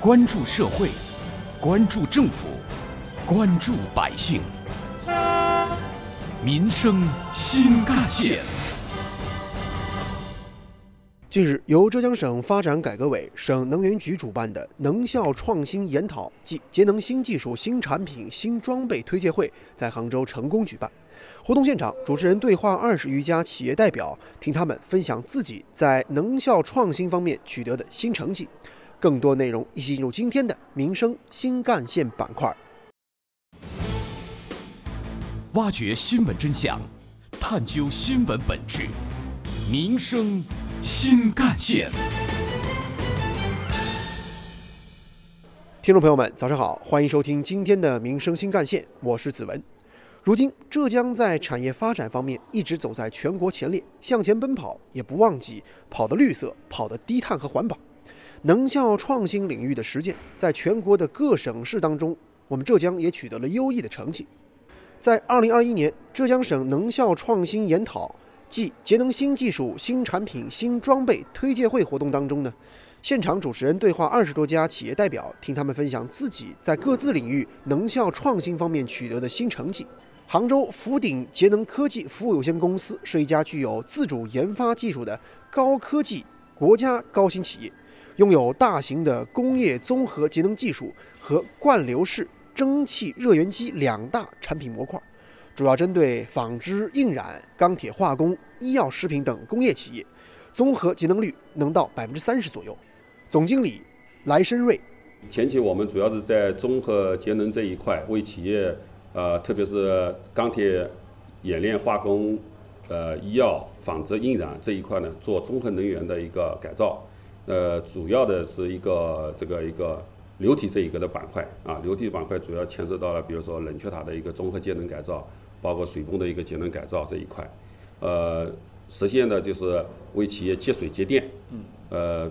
关注社会，关注政府，关注百姓，民生新干线。近日，由浙江省发展改革委、省能源局主办的能效创新研讨暨节能新技术、新产品、新装备推介会在杭州成功举办。活动现场，主持人对话二十余家企业代表，听他们分享自己在能效创新方面取得的新成绩。更多内容一起进入今天的民生新干线板块，挖掘新闻真相，探究新闻本质，民生新干线。听众朋友们，早上好，欢迎收听今天的民生新干线，我是子文。如今，浙江在产业发展方面一直走在全国前列，向前奔跑，也不忘记跑的绿色，跑的低碳和环保。能效创新领域的实践，在全国的各省市当中，我们浙江也取得了优异的成绩。在2021年浙江省能效创新研讨暨节能新技术、新产品、新装备推介会活动当中呢，现场主持人对话二十多家企业代表，听他们分享自己在各自领域能效创新方面取得的新成绩。杭州福鼎节能科技服务有限公司是一家具有自主研发技术的高科技国家高新企业。拥有大型的工业综合节能技术和灌流式蒸汽热源机两大产品模块，主要针对纺织、印染、钢铁、化工、医药、食品等工业企业，综合节能率能到百分之三十左右。总经理来申瑞，前期我们主要是在综合节能这一块，为企业，呃，特别是钢铁、冶炼、化工、呃，医药、纺织、印染这一块呢，做综合能源的一个改造。呃，主要的是一个这个一个流体这一个的板块啊，流体板块主要牵涉到了，比如说冷却塔的一个综合节能改造，包括水泵的一个节能改造这一块，呃，实现的就是为企业节水节电，嗯，呃，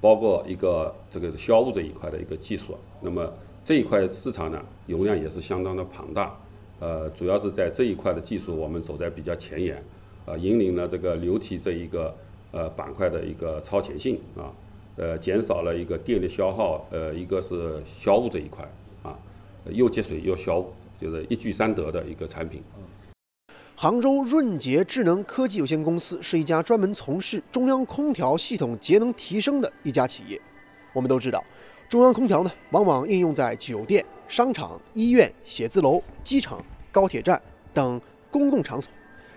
包括一个这个消雾这一块的一个技术，那么这一块市场呢，容量也是相当的庞大，呃，主要是在这一块的技术我们走在比较前沿，啊，引领了这个流体这一个。呃，板块的一个超前性啊，呃，减少了一个电力消耗，呃，一个是消雾这一块啊，又节水又消雾，就是一举三得的一个产品。杭州润捷智能科技有限公司是一家专门从事中央空调系统节能提升的一家企业。我们都知道，中央空调呢，往往应用在酒店、商场、医院、写字楼、机场、高铁站等公共场所，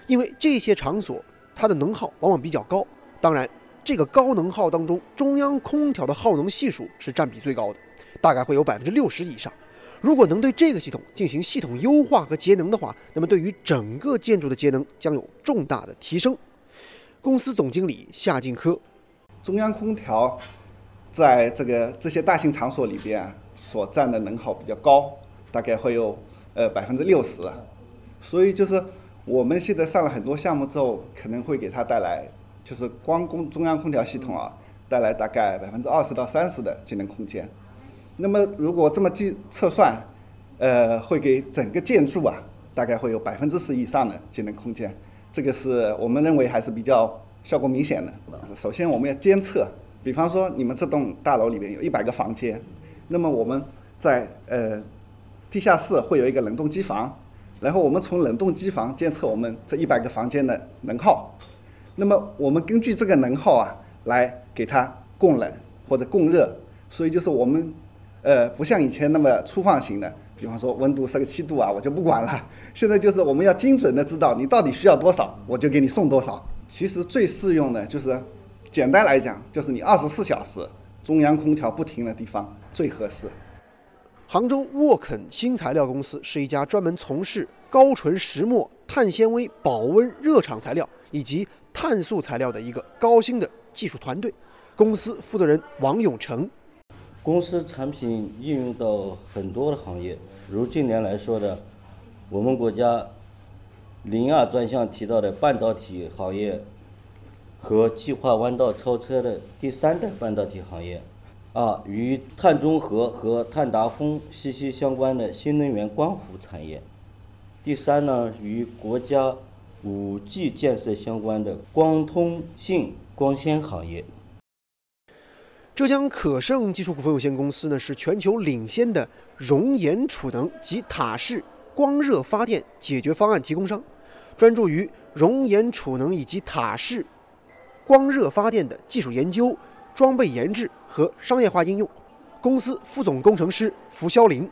因为这些场所它的能耗往往比较高。当然，这个高能耗当中，中央空调的耗能系数是占比最高的，大概会有百分之六十以上。如果能对这个系统进行系统优化和节能的话，那么对于整个建筑的节能将有重大的提升。公司总经理夏进科，中央空调在这个这些大型场所里边所占的能耗比较高，大概会有呃百分之六十，所以就是我们现在上了很多项目之后，可能会给它带来。就是光供中央空调系统啊，带来大概百分之二十到三十的节能空间。那么如果这么计测算，呃，会给整个建筑啊，大概会有百分之十以上的节能空间。这个是我们认为还是比较效果明显的。首先我们要监测，比方说你们这栋大楼里面有一百个房间，那么我们在呃地下室会有一个冷冻机房，然后我们从冷冻机房监测我们这一百个房间的能耗。那么我们根据这个能耗啊，来给它供冷或者供热，所以就是我们，呃，不像以前那么粗放型的，比方说温度设个七度啊，我就不管了。现在就是我们要精准的知道你到底需要多少，我就给你送多少。其实最适用的就是，简单来讲，就是你二十四小时中央空调不停的地方最合适。杭州沃肯新材料公司是一家专门从事高纯石墨、碳纤维保温热场材料以及碳素材料的一个高新的技术团队，公司负责人王永成。公司产品应用到很多的行业，如近年来说的，我们国家零二专项提到的半导体行业和计划弯道超车的第三代半导体行业，啊，与碳中和和碳达峰息息相关的新能源光伏产业，第三呢，与国家。五 G 建设相关的光通信光纤行业。浙江可盛技术股份有限公司呢是全球领先的熔岩储能及塔式光热发电解决方案提供商，专注于熔岩储能以及塔式光热发电的技术研究、装备研制和商业化应用。公司副总工程师符肖林。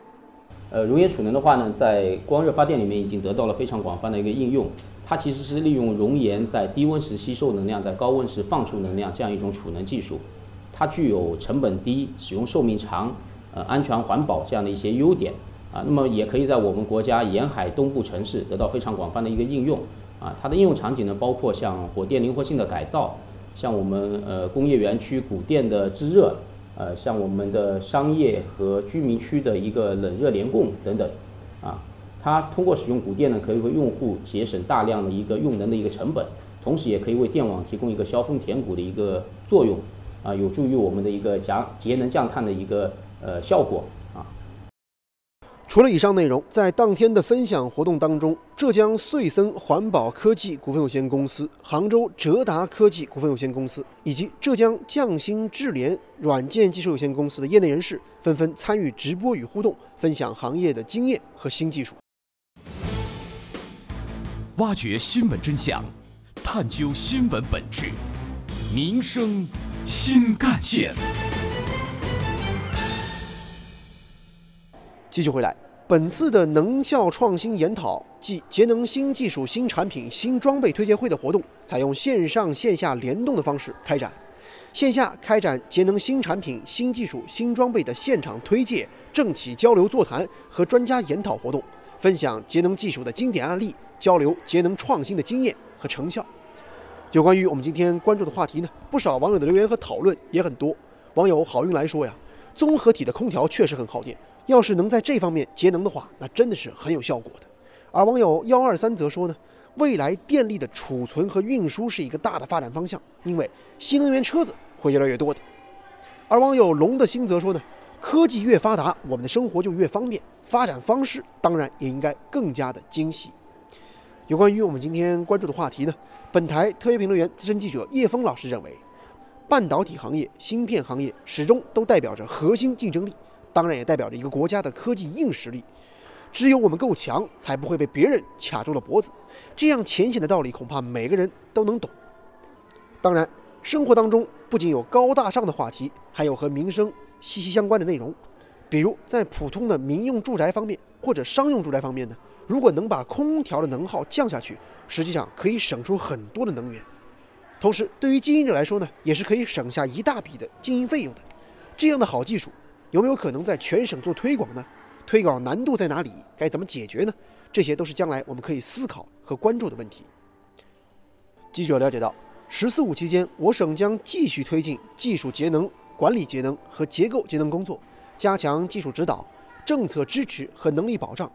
呃，熔岩储能的话呢，在光热发电里面已经得到了非常广泛的一个应用。它其实是利用熔岩在低温时吸收能量，在高温时放出能量这样一种储能技术。它具有成本低、使用寿命长、呃安全环保这样的一些优点啊。那么也可以在我们国家沿海东部城市得到非常广泛的一个应用啊。它的应用场景呢，包括像火电灵活性的改造，像我们呃工业园区谷电的制热，呃像我们的商业和居民区的一个冷热联供等等啊。它通过使用谷电呢，可以为用户节省大量的一个用能的一个成本，同时也可以为电网提供一个消峰填谷的一个作用。啊，有助于我们的一个降节能降碳的一个呃效果啊。除了以上内容，在当天的分享活动当中，浙江穗森环保科技股份有限公司、杭州哲达科技股份有限公司以及浙江匠心智联软件技术有限公司的业内人士纷纷参与直播与互动，分享行业的经验和新技术，挖掘新闻真相，探究新闻本质，民生。新干线，继续回来。本次的能效创新研讨暨节能新技术、新产品、新装备推介会的活动，采用线上线下联动的方式开展。线下开展节能新产品、新技术、新装备的现场推介、政企交流座谈和专家研讨活动，分享节能技术的经典案例，交流节能创新的经验和成效。有关于我们今天关注的话题呢，不少网友的留言和讨论也很多。网友好运来说呀，综合体的空调确实很耗电，要是能在这方面节能的话，那真的是很有效果的。而网友幺二三则说呢，未来电力的储存和运输是一个大的发展方向，因为新能源车子会越来越多的。而网友龙的心则说呢，科技越发达，我们的生活就越方便，发展方式当然也应该更加的精细。有关于我们今天关注的话题呢，本台特约评论员、资深记者叶峰老师认为，半导体行业、芯片行业始终都代表着核心竞争力，当然也代表着一个国家的科技硬实力。只有我们够强，才不会被别人卡住了脖子。这样浅显的道理，恐怕每个人都能懂。当然，生活当中不仅有高大上的话题，还有和民生息息相关的内容。比如在普通的民用住宅方面，或者商用住宅方面呢？如果能把空调的能耗降下去，实际上可以省出很多的能源。同时，对于经营者来说呢，也是可以省下一大笔的经营费用的。这样的好技术，有没有可能在全省做推广呢？推广难度在哪里？该怎么解决呢？这些都是将来我们可以思考和关注的问题。记者了解到，“十四五”期间，我省将继续推进技术节能、管理节能和结构节能工作，加强技术指导、政策支持和能力保障。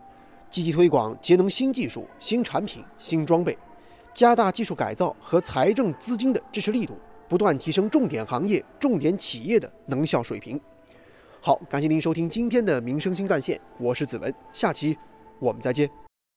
积极推广节能新技术、新产品、新装备，加大技术改造和财政资金的支持力度，不断提升重点行业、重点企业的能效水平。好，感谢您收听今天的民生新干线，我是子文，下期我们再见。